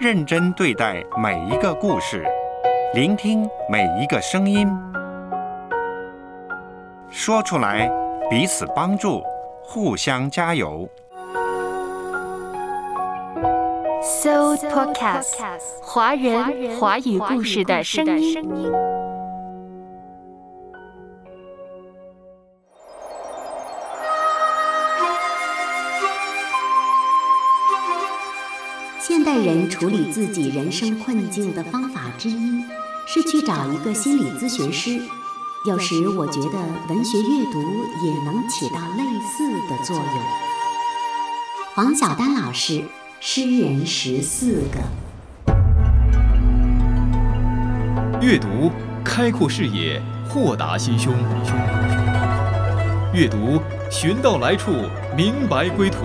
认真对待每一个故事，聆听每一个声音，说出来，彼此帮助，互相加油。So Podcast，华人华语故事的声音。处理自己人生困境的方法之一，是去找一个心理咨询师。有时我觉得文学阅读也能起到类似的作用。黄晓丹老师。诗人十四个，阅读开阔视野，豁达心胸；阅读寻到来处，明白归途。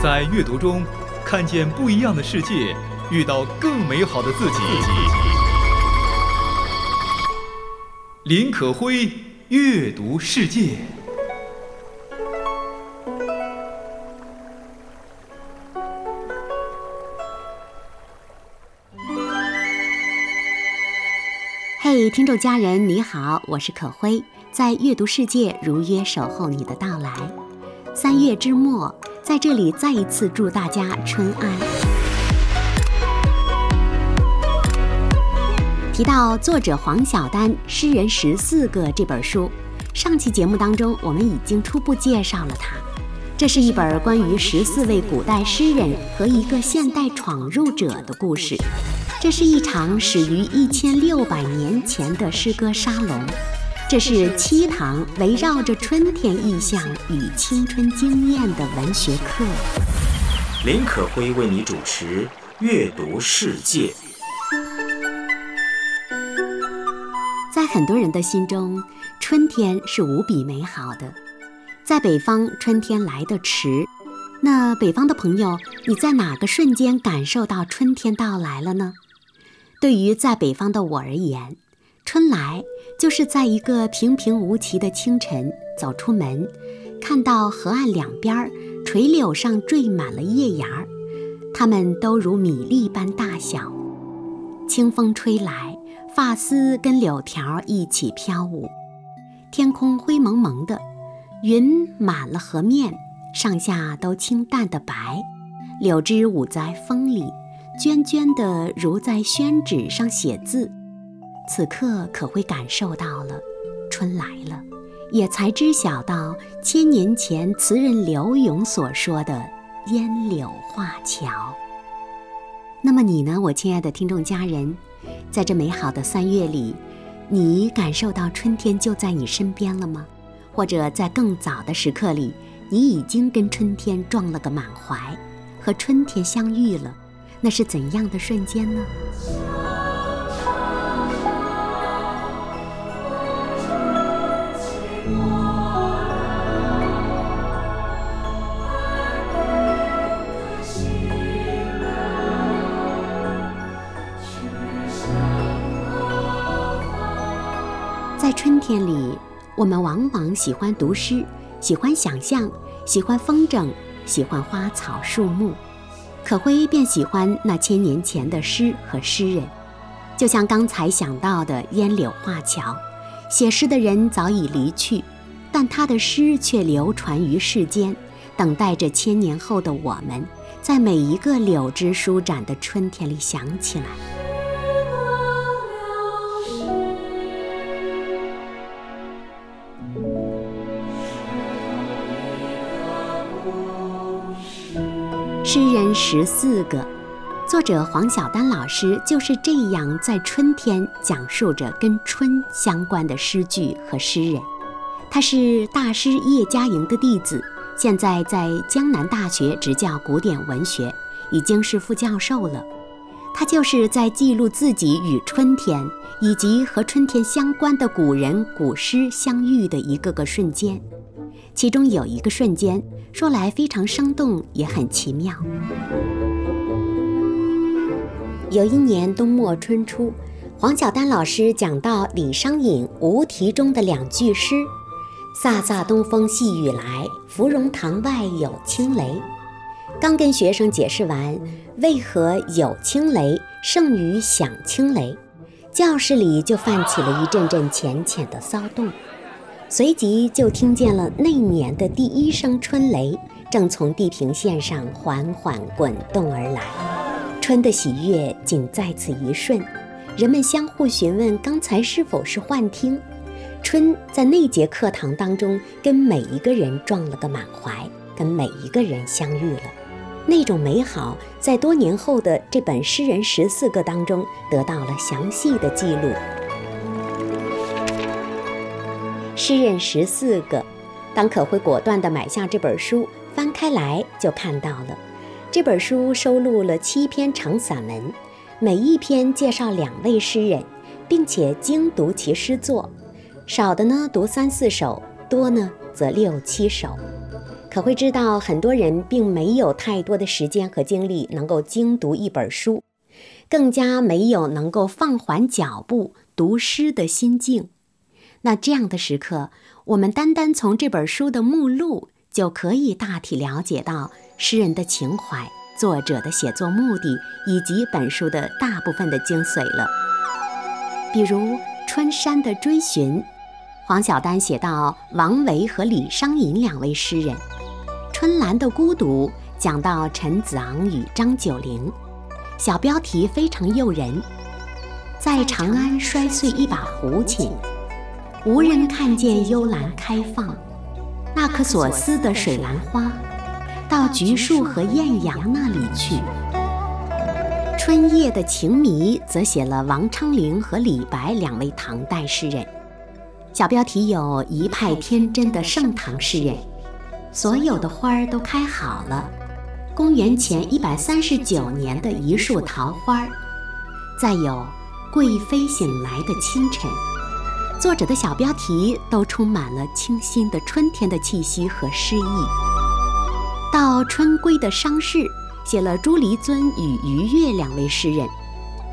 在阅读中看见不一样的世界，遇到更美好的自己。林可辉阅读世界。嘿，听众家人，你好，我是可辉，在阅读世界如约守候你的到来。三月之末，在这里再一次祝大家春安。提到作者黄晓丹《诗人十四个》这本书，上期节目当中我们已经初步介绍了他。这是一本关于十四位古代诗人和一个现代闯入者的故事。这是一场始于一千六百年前的诗歌沙龙，这是七堂围绕着春天意象与青春经验的文学课。林可辉为你主持《阅读世界》。在很多人的心中，春天是无比美好的。在北方，春天来得迟。那北方的朋友，你在哪个瞬间感受到春天到来了呢？对于在北方的我而言，春来就是在一个平平无奇的清晨走出门，看到河岸两边垂柳上缀满了叶芽儿，它们都如米粒般大小。清风吹来，发丝跟柳条一起飘舞。天空灰蒙蒙的，云满了河面，上下都清淡的白，柳枝舞在风里。涓涓的，如在宣纸上写字。此刻可会感受到了，春来了，也才知晓到千年前词人柳永所说的“烟柳画桥”。那么你呢，我亲爱的听众家人，在这美好的三月里，你感受到春天就在你身边了吗？或者在更早的时刻里，你已经跟春天撞了个满怀，和春天相遇了？那是怎样的瞬间呢？在春天里，我们往往喜欢读诗，喜欢想象，喜欢风筝，喜欢花草树木。可辉便喜欢那千年前的诗和诗人，就像刚才想到的烟柳画桥，写诗的人早已离去，但他的诗却流传于世间，等待着千年后的我们，在每一个柳枝舒展的春天里想起来。诗人十四个，作者黄晓丹老师就是这样在春天讲述着跟春相关的诗句和诗人。他是大师叶嘉莹的弟子，现在在江南大学执教古典文学，已经是副教授了。他就是在记录自己与春天以及和春天相关的古人古诗相遇的一个个瞬间。其中有一个瞬间，说来非常生动，也很奇妙。有一年冬末春初，黄晓丹老师讲到李商隐《无题》中的两句诗：“飒飒东风细雨来，芙蓉塘外有轻雷。”刚跟学生解释完为何有轻雷胜于响轻雷，教室里就泛起了一阵阵浅浅的骚动，随即就听见了那年的第一声春雷正从地平线上缓缓滚动而来。春的喜悦仅在此一瞬，人们相互询问刚才是否是幻听。春在那节课堂当中，跟每一个人撞了个满怀，跟每一个人相遇了。那种美好，在多年后的这本《诗人十四个》当中得到了详细的记录。《诗人十四个》，当可会果断地买下这本书，翻开来就看到了。这本书收录了七篇长散文，每一篇介绍两位诗人，并且精读其诗作。少的呢读三四首，多呢则六七首。可会知道，很多人并没有太多的时间和精力能够精读一本书，更加没有能够放缓脚步读诗的心境。那这样的时刻，我们单单从这本书的目录就可以大体了解到诗人的情怀、作者的写作目的以及本书的大部分的精髓了。比如春山的追寻。黄晓丹写到王维和李商隐两位诗人，《春兰的孤独》讲到陈子昂与张九龄，小标题非常诱人。在长安摔碎一把胡琴，无人看见幽兰开放，那颗所思的水兰花，到橘树和艳阳那里去。春夜的情迷则写了王昌龄和李白两位唐代诗人。小标题有一派天真的盛唐诗人，所有的花儿都开好了。公元前一百三十九年的一束桃花，再有贵妃醒来的清晨。作者的小标题都充满了清新的春天的气息和诗意。到春归的伤逝，写了朱黎尊与余岳两位诗人，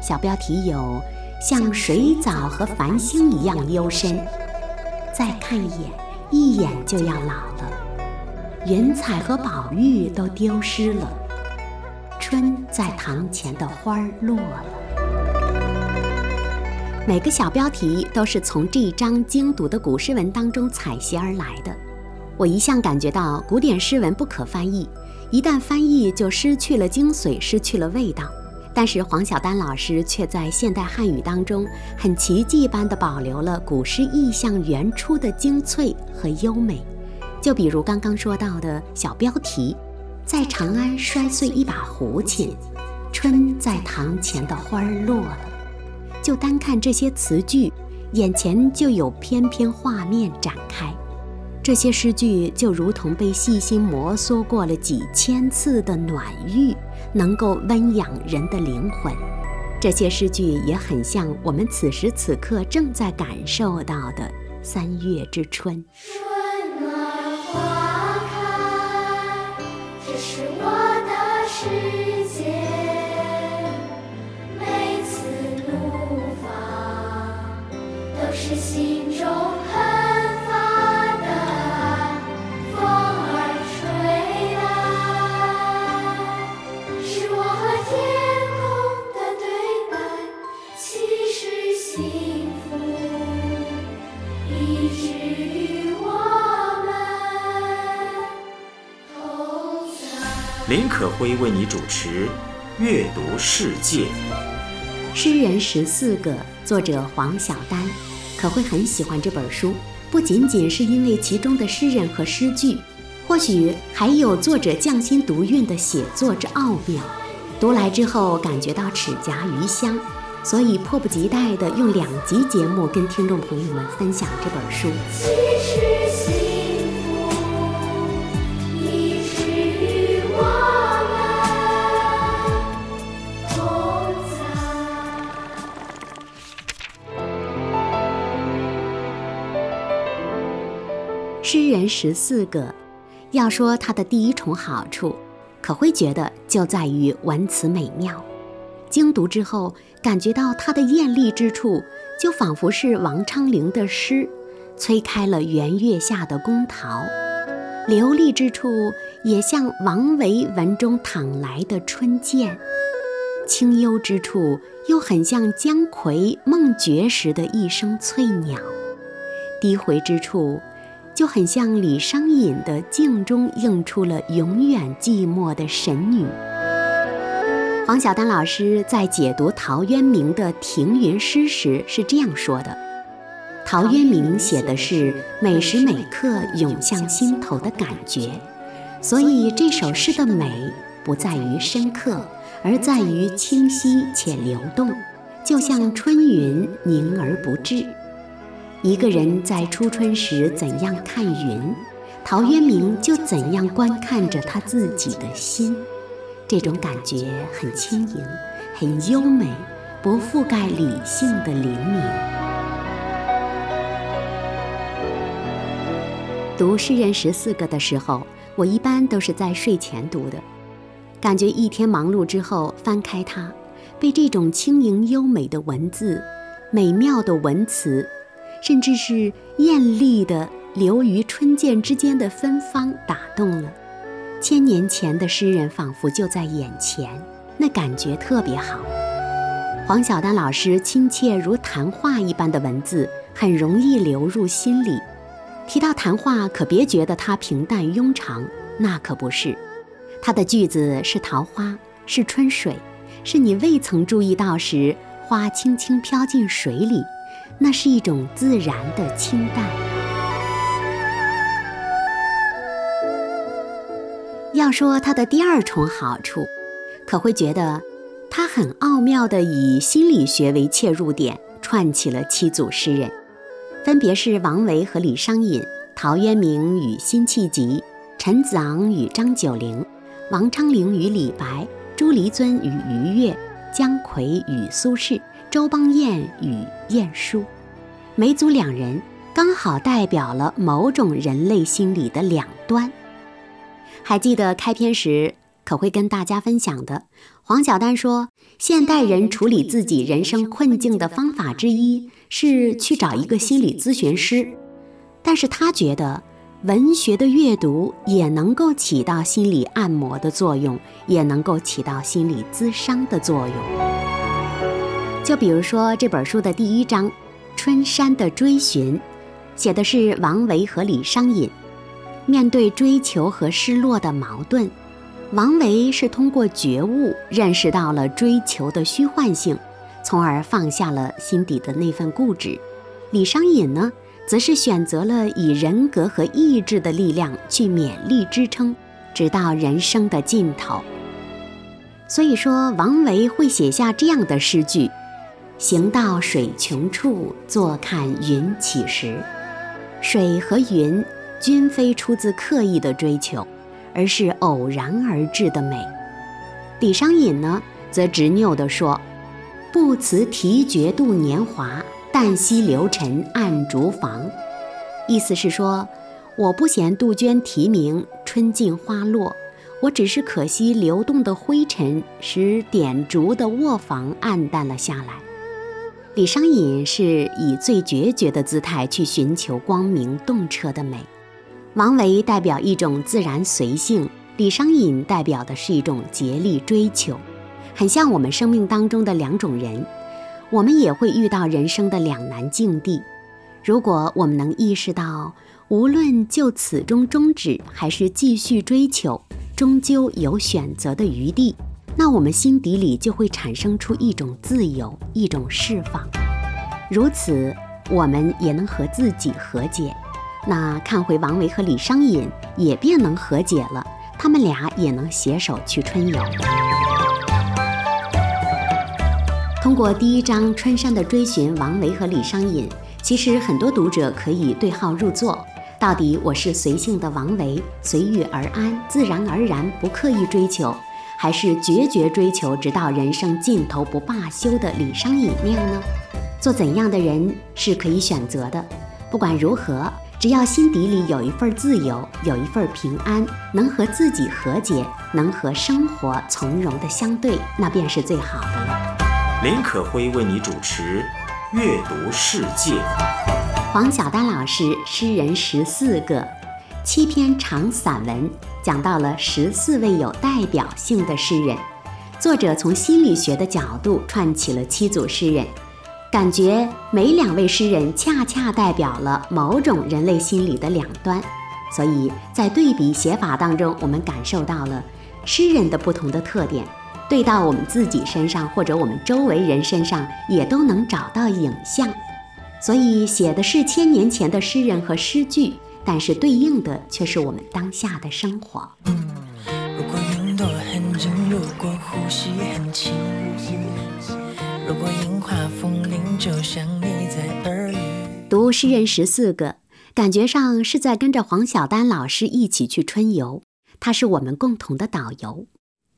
小标题有像水藻和繁星一样幽深。再看一眼，一眼就要老了。云彩和宝玉都丢失了，春在堂前的花儿落了。每个小标题都是从这一章精读的古诗文当中采撷而来的。我一向感觉到古典诗文不可翻译，一旦翻译就失去了精髓，失去了味道。但是黄晓丹老师却在现代汉语当中很奇迹般地保留了古诗意象原初的精粹和优美。就比如刚刚说到的小标题，在长安摔碎一把胡琴，春在堂前的花儿落了。就单看这些词句，眼前就有翩翩画面展开。这些诗句就如同被细心摩挲过了几千次的暖玉，能够温养人的灵魂。这些诗句也很像我们此时此刻正在感受到的三月之春。春暖花可辉为你主持《阅读世界》。诗人十四个，作者黄晓丹，可会很喜欢这本书，不仅仅是因为其中的诗人和诗句，或许还有作者匠心独运的写作之奥妙。读来之后，感觉到齿颊余香，所以迫不及待地用两集节目跟听众朋友们分享这本书。十四个，要说它的第一重好处，可会觉得就在于文辞美妙。精读之后，感觉到它的艳丽之处，就仿佛是王昌龄的诗，催开了圆月下的宫桃。流利之处也像王维文中淌来的春涧，清幽之处又很像姜夔梦觉时的一声翠鸟，低回之处就很像李商隐的镜中映出了永远寂寞的神女。黄晓丹老师在解读陶渊明的停云诗时是这样说的。陶渊明写的是每时每刻涌向心头的感觉，所以这首诗的美不在于深刻，而在于清晰且流动，就像春云凝而不滞。一个人在初春时怎样看云，陶渊明就怎样观看着他自己的心。这种感觉很轻盈，很优美，不覆盖理性的灵敏。读诗人十四个的时候，我一般都是在睡前读的，感觉一天忙碌之后翻开它，被这种轻盈优美的文字、美妙的文词，甚至是艳丽的流于春涧之间的芬芳打动了。千年前的诗人仿佛就在眼前，那感觉特别好。黄晓丹老师亲切如谈话一般的文字，很容易流入心里。提到谈话，可别觉得它平淡庸长，那可不是。它的句子是桃花，是春水，是你未曾注意到时，花轻轻飘进水里，那是一种自然的清淡。要说它的第二重好处，可会觉得它很奥妙地以心理学为切入点，串起了七组诗人。分别是王维和李商隐、陶渊明与辛弃疾、陈子昂与张九龄、王昌龄与李白、朱黎尊与余越、姜夔与苏轼、周邦彦与晏殊。每组两人刚好代表了某种人类心理的两端。还记得开篇时可会跟大家分享的，黄晓丹说，现代人处理自己人生困境的方法之一。是去找一个心理咨询师，但是他觉得文学的阅读也能够起到心理按摩的作用，也能够起到心理咨商的作用。就比如说这本书的第一章《春山的追寻》，写的是王维和李商隐面对追求和失落的矛盾。王维是通过觉悟认识到了追求的虚幻性。从而放下了心底的那份固执。李商隐呢，则是选择了以人格和意志的力量去勉力支撑，直到人生的尽头。所以说，王维会写下这样的诗句：“行到水穷处，坐看云起时。”水和云均非出自刻意的追求，而是偶然而至的美。李商隐呢，则执拗地说。不辞提绝度年华，但惜流尘暗竹房。意思是说，我不嫌杜鹃啼鸣，春尽花落，我只是可惜流动的灰尘使点烛的卧房暗淡了下来。李商隐是以最决绝的姿态去寻求光明洞彻的美，王维代表一种自然随性，李商隐代表的是一种竭力追求。很像我们生命当中的两种人，我们也会遇到人生的两难境地。如果我们能意识到，无论就此中终止，还是继续追求，终究有选择的余地，那我们心底里就会产生出一种自由，一种释放。如此，我们也能和自己和解。那看回王维和李商隐，也便能和解了。他们俩也能携手去春游。通过第一章《春山的追寻》，王维和李商隐，其实很多读者可以对号入座。到底我是随性的王维，随遇而安，自然而然，不刻意追求，还是决绝追求，直到人生尽头不罢休的李商隐那样呢？做怎样的人是可以选择的。不管如何，只要心底里有一份自由，有一份平安，能和自己和解，能和生活从容的相对，那便是最好的了。林可辉为你主持《阅读世界》。黄晓丹老师诗人十四个，七篇长散文，讲到了十四位有代表性的诗人。作者从心理学的角度串起了七组诗人，感觉每两位诗人恰恰代表了某种人类心理的两端，所以在对比写法当中，我们感受到了诗人的不同的特点，对到我们自己身上或者我们周围人身上也都能找到影像。所以写的是千年前的诗人和诗句，但是对应的却是我们当下的生活。如果云朵很近，如果呼吸很轻，如果樱花风铃就像你在耳语。读诗人十四个，感觉上是在跟着黄晓丹老师一起去春游，他是我们共同的导游。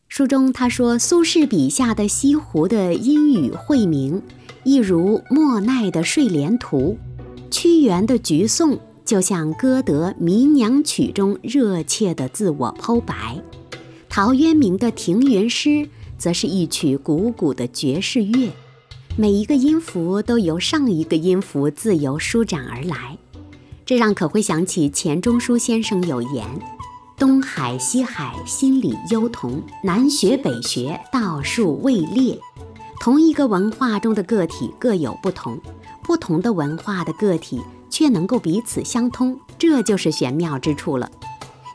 书中他说，苏轼笔下的西湖的阴雨晦明，一如莫奈的睡莲图；屈原的橘颂，就像歌德《迷娘曲》中热切的自我剖白；陶渊明的庭园诗，则是一曲汩汩的爵士乐，每一个音符都由上一个音符自由舒展而来，这让可会想起钱钟书先生有言。东海西海，心里忧同；南学北学，道术未列。同一个文化中的个体各有不同，不同的文化的个体却能够彼此相通，这就是玄妙之处了。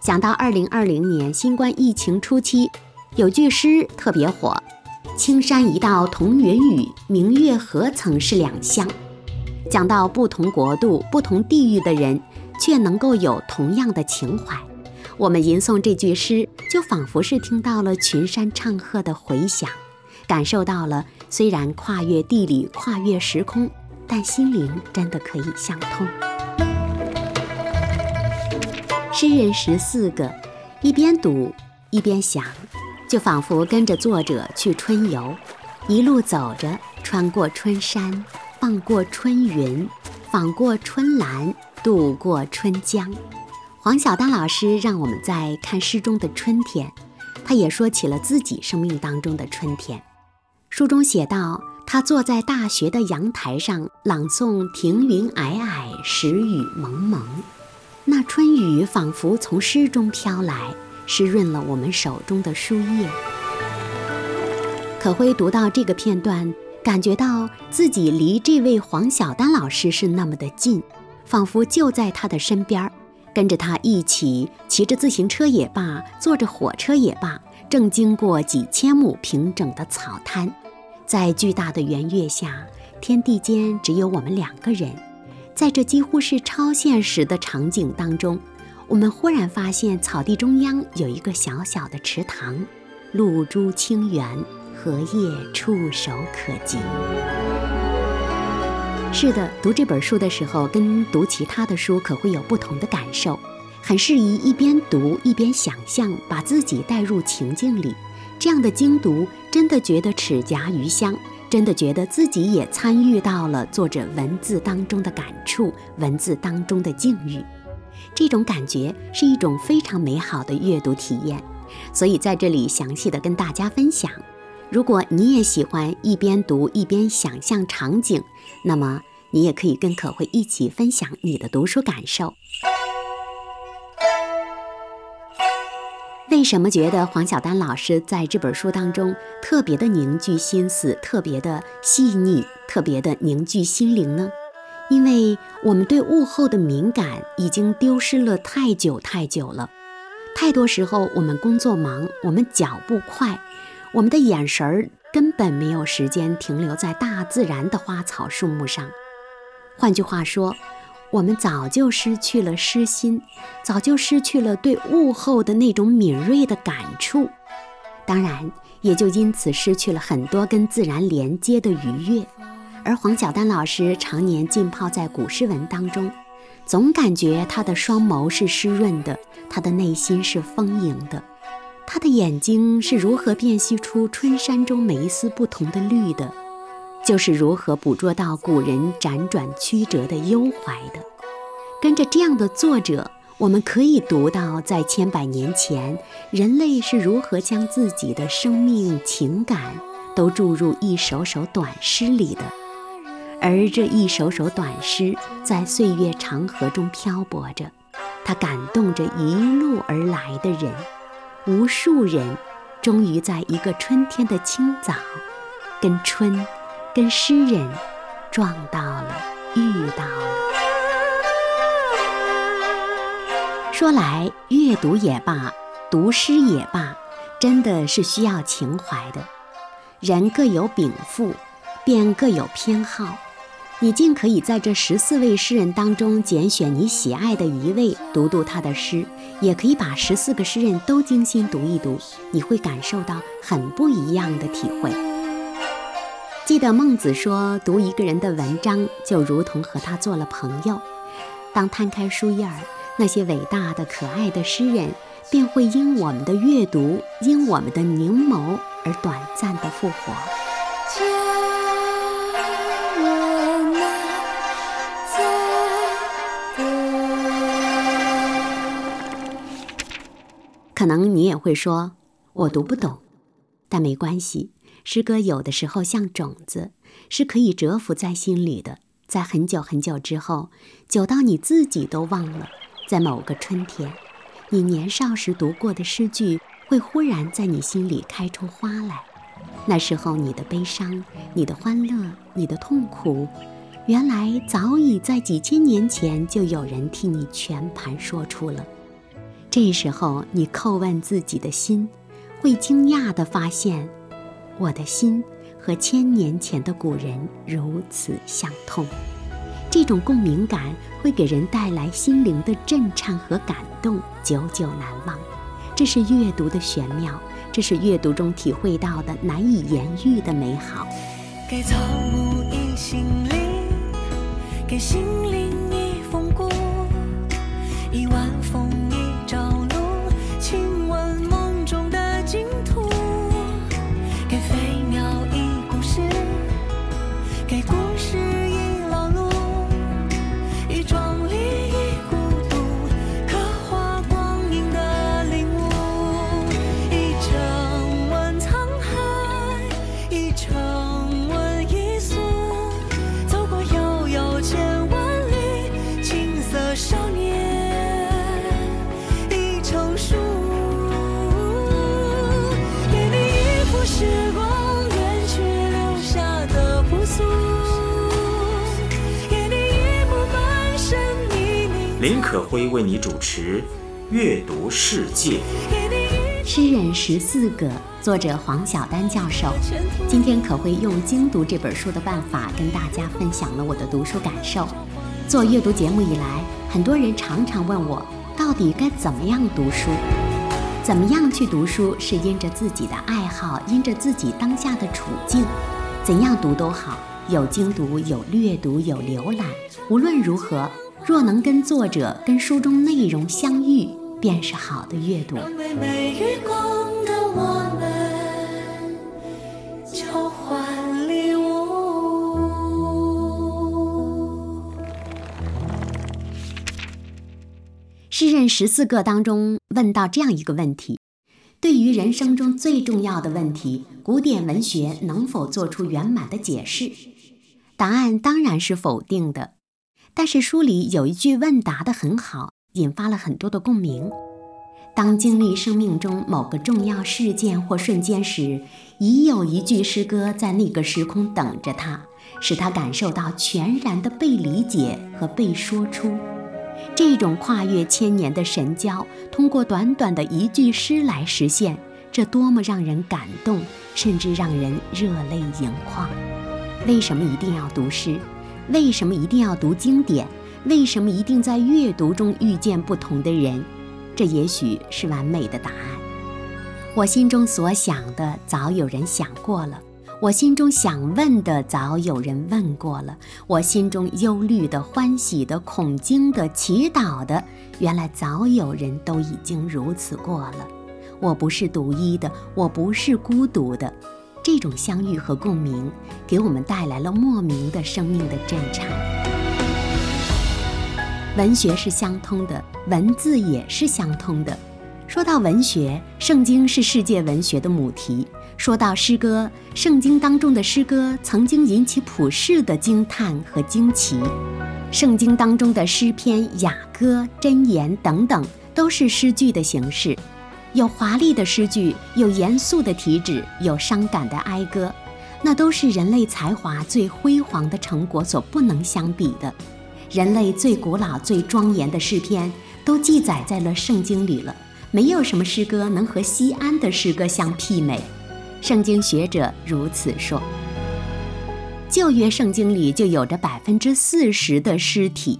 想到二零二零年新冠疫情初期，有句诗特别火：“青山一道同云雨，明月何曾是两乡。”讲到不同国度、不同地域的人，却能够有同样的情怀。我们吟诵这句诗，就仿佛是听到了群山唱和的回响，感受到了虽然跨越地理、跨越时空，但心灵真的可以相通。诗人十四个，一边读一边想，就仿佛跟着作者去春游，一路走着，穿过春山，放过春云，访过春兰，渡过春江。黄晓丹老师让我们在看诗中的春天，他也说起了自己生命当中的春天。书中写道，他坐在大学的阳台上朗诵“庭云霭霭，时雨蒙蒙”，那春雨仿佛从诗中飘来，湿润了我们手中的书页。可辉读到这个片段，感觉到自己离这位黄晓丹老师是那么的近，仿佛就在他的身边儿。跟着他一起骑着自行车也罢，坐着火车也罢，正经过几千亩平整的草滩，在巨大的圆月下，天地间只有我们两个人。在这几乎是超现实的场景当中，我们忽然发现草地中央有一个小小的池塘，露珠清源，荷叶触手可及。是的，读这本书的时候，跟读其他的书可会有不同的感受，很适宜一边读一边想象，把自己带入情境里。这样的精读，真的觉得齿颊余香，真的觉得自己也参与到了作者文字当中的感触，文字当中的境遇。这种感觉是一种非常美好的阅读体验，所以在这里详细的跟大家分享。如果你也喜欢一边读一边想象场景，那么你也可以跟可慧一起分享你的读书感受。为什么觉得黄晓丹老师在这本书当中特别的凝聚心思，特别的细腻，特别的凝聚心灵呢？因为我们对物候的敏感已经丢失了太久太久了。太多时候我们工作忙，我们脚步快。我们的眼神儿根本没有时间停留在大自然的花草树木上。换句话说，我们早就失去了诗心，早就失去了对物候的那种敏锐的感触。当然，也就因此失去了很多跟自然连接的愉悦。而黄晓丹老师常年浸泡在古诗文当中，总感觉他的双眸是湿润的，他的内心是丰盈的。他的眼睛是如何辨析出春山中每一丝不同的绿的，就是如何捕捉到古人辗转曲折的忧怀的。跟着这样的作者，我们可以读到，在千百年前，人类是如何将自己的生命情感都注入一首首短诗里的，而这一首首短诗在岁月长河中漂泊着。它感动着一路而来的人，无数人终于在一个春天的清早，跟春，跟诗人撞到了，遇到了。说来，阅读也罢，读诗也罢，真的是需要情怀的。人各有禀赋，便各有偏好。你尽可以在这十四位诗人当中拣选你喜爱的一位，读读他的诗；也可以把十四个诗人都精心读一读，你会感受到很不一样的体会。记得孟子说：“读一个人的文章，就如同和他做了朋友。”当摊开书页儿。那些伟大的、可爱的诗人，便会因我们的阅读，因我们的凝眸而短暂的复活。可能你也会说，我读不懂，但没关系。诗歌有的时候像种子，是可以蛰伏在心里的，在很久很久之后，久到你自己都忘了。在某个春天，你年少时读过的诗句会忽然在你心里开出花来。那时候，你的悲伤、你的欢乐、你的痛苦，原来早已在几千年前就有人替你全盘说出了。这时候，你叩问自己的心，会惊讶地发现，我的心和千年前的古人如此相通。这种共鸣感会给人带来心灵的震颤和感动，久久难忘。这是阅读的玄妙，这是阅读中体会到的难以言喻的美好。给草木一心灵，给心灵林可辉为你主持《阅读世界》。诗人十四个，作者黄晓丹教授。今天可会用精读这本书的办法，跟大家分享了我的读书感受。做阅读节目以来，很多人常常问我，到底该怎么样读书？怎么样去读书，是因着自己的爱好，因着自己当下的处境，怎样读都好，有精读，有略读，有浏览。无论如何，若能跟作者、跟书中内容相遇，便是好的阅读。诗人十四个当中问到这样一个问题：对于人生中最重要的问题，古典文学能否做出圆满的解释？答案当然是否定的。但是书里有一句问答的很好，引发了很多的共鸣。当经历生命中某个重要事件或瞬间时，已有一句诗歌在那个时空等着他，使他感受到全然的被理解和被说出。这种跨越千年的神交，通过短短的一句诗来实现，这多么让人感动，甚至让人热泪盈眶。为什么一定要读诗？为什么一定要读经典？为什么一定在阅读中遇见不同的人？这也许是完美的答案。我心中所想的，早有人想过了；我心中想问的，早有人问过了；我心中忧虑的、欢喜的、恐惊的、祈祷的，原来早有人都已经如此过了。我不是独一的，我不是孤独的。这种相遇和共鸣，给我们带来了莫名的生命的震颤。文学是相通的，文字也是相通的。说到文学，圣经是世界文学的母题，说到诗歌，圣经当中的诗歌曾经引起普世的惊叹和惊奇。圣经当中的诗篇、雅歌、箴言等等，都是诗句的形式，有华丽的诗句，有严肃的题旨，有伤感的哀歌，那都是人类才华最辉煌的成果所不能相比的。人类最古老、最庄严的诗篇，都记载在了圣经里了。没有什么诗歌能和西安的诗歌相媲美。圣经学者如此说。旧约圣经里就有着百分之四十的诗体，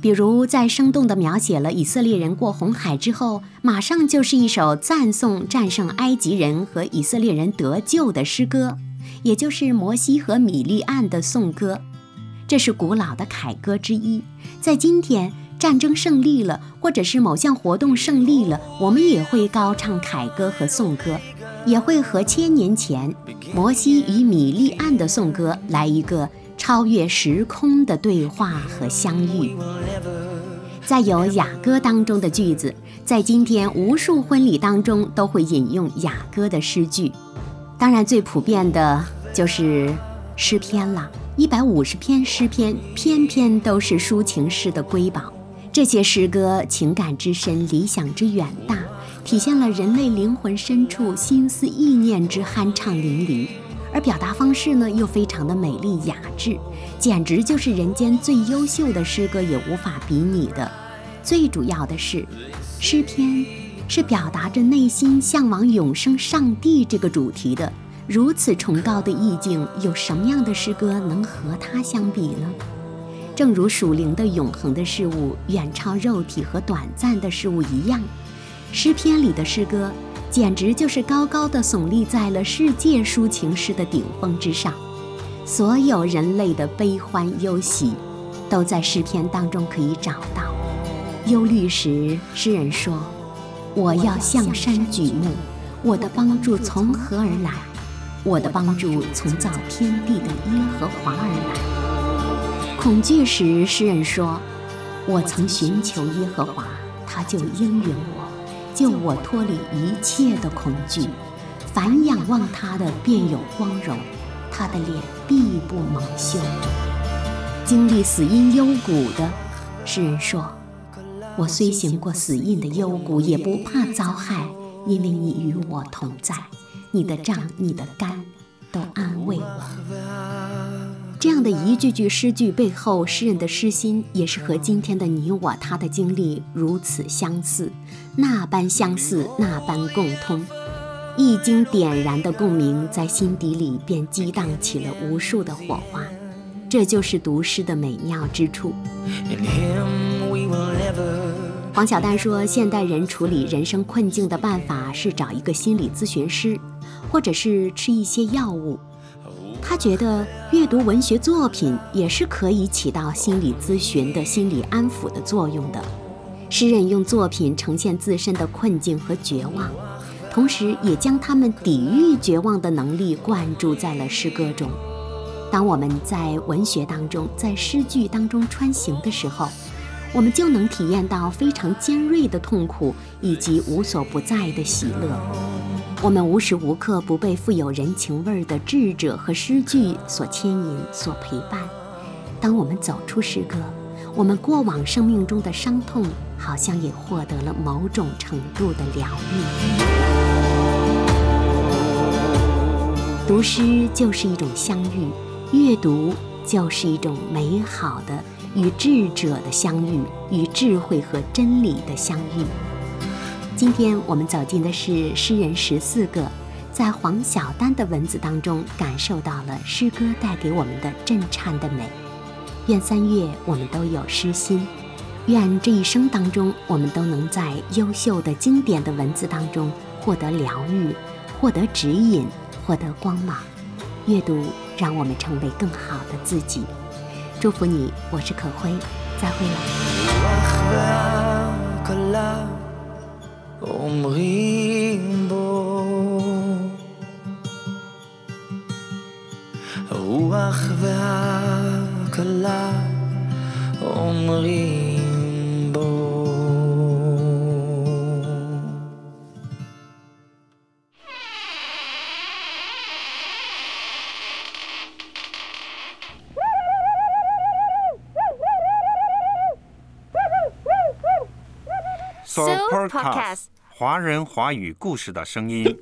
比如在生动地描写了以色列人过红海之后，马上就是一首赞颂战胜埃及人和以色列人得救的诗歌，也就是摩西和米利暗的颂歌。这是古老的凯歌之一。在今天，战争胜利了，或者是某项活动胜利了，我们也会高唱凯歌和颂歌。也会和千年前摩西与米利暗的颂歌来一个超越时空的对话和相遇。再有雅歌当中的句子，在今天无数婚礼当中都会引用雅歌的诗句。当然，最普遍的就是诗篇了，一百五十篇诗篇，篇篇都是抒情诗的瑰宝。这些诗歌情感之深，理想之远大。体现了人类灵魂深处心思意念之酣畅淋漓，而表达方式呢又非常的美丽雅致，简直就是人间最优秀的诗歌也无法比拟的。最主要的是，诗篇是表达着内心向往永生上帝这个主题的。如此崇高的意境，有什么样的诗歌能和它相比呢？正如属灵的永恒的事物远超肉体和短暂的事物一样。诗篇里的诗歌，简直就是高高的耸立在了世界抒情诗的顶峰之上。所有人类的悲欢忧喜，都在诗篇当中可以找到。忧虑时，诗人说：“我要向山举目，我的帮助从何而来？我的帮助从造天地的耶和华而来。”恐惧时，诗人说：“我曾寻求耶和华，他就应允我。”救我脱离一切的恐惧，凡仰望他的便有光荣，他的脸必不蒙羞。经历死荫幽谷的诗人说：“我虽行过死荫的幽谷，也不怕遭害，因为你与我同在，你的杖、你的竿的一句句诗句背后，诗人的诗心也是和今天的你我他的经历如此相似，那般相似，那般共通。一经点燃的共鸣，在心底里便激荡起了无数的火花。这就是读诗的美妙之处。黄小丹说，现代人处理人生困境的办法是找一个心理咨询师，或者是吃一些药物。他觉得阅读文学作品也是可以起到心理咨询的心理安抚的作用的。诗人用作品呈现自身的困境和绝望，同时也将他们抵御绝望的能力灌注在了诗歌中。当我们在文学当中，在诗句当中穿行的时候，我们就能体验到非常尖锐的痛苦以及无所不在的喜乐。我们无时无刻不被富有人情味儿的智者和诗句所牵引、所陪伴。当我们走出诗歌，我们过往生命中的伤痛好像也获得了某种程度的疗愈。读诗就是一种相遇，阅读就是一种美好的与智者的相遇，与智慧和真理的相遇。今天我们走进的是诗人十四个，在黄晓丹的文字当中感受到了诗歌带给我们的震颤的美。愿三月我们都有诗心，愿这一生当中我们都能在优秀的经典的文字当中获得疗愈，获得指引，获得光芒。阅读让我们成为更好的自己。祝福你，我是可辉，再会了。אומרים בו. הרוח והכלה אומרים Podcast，华人华语故事的声音。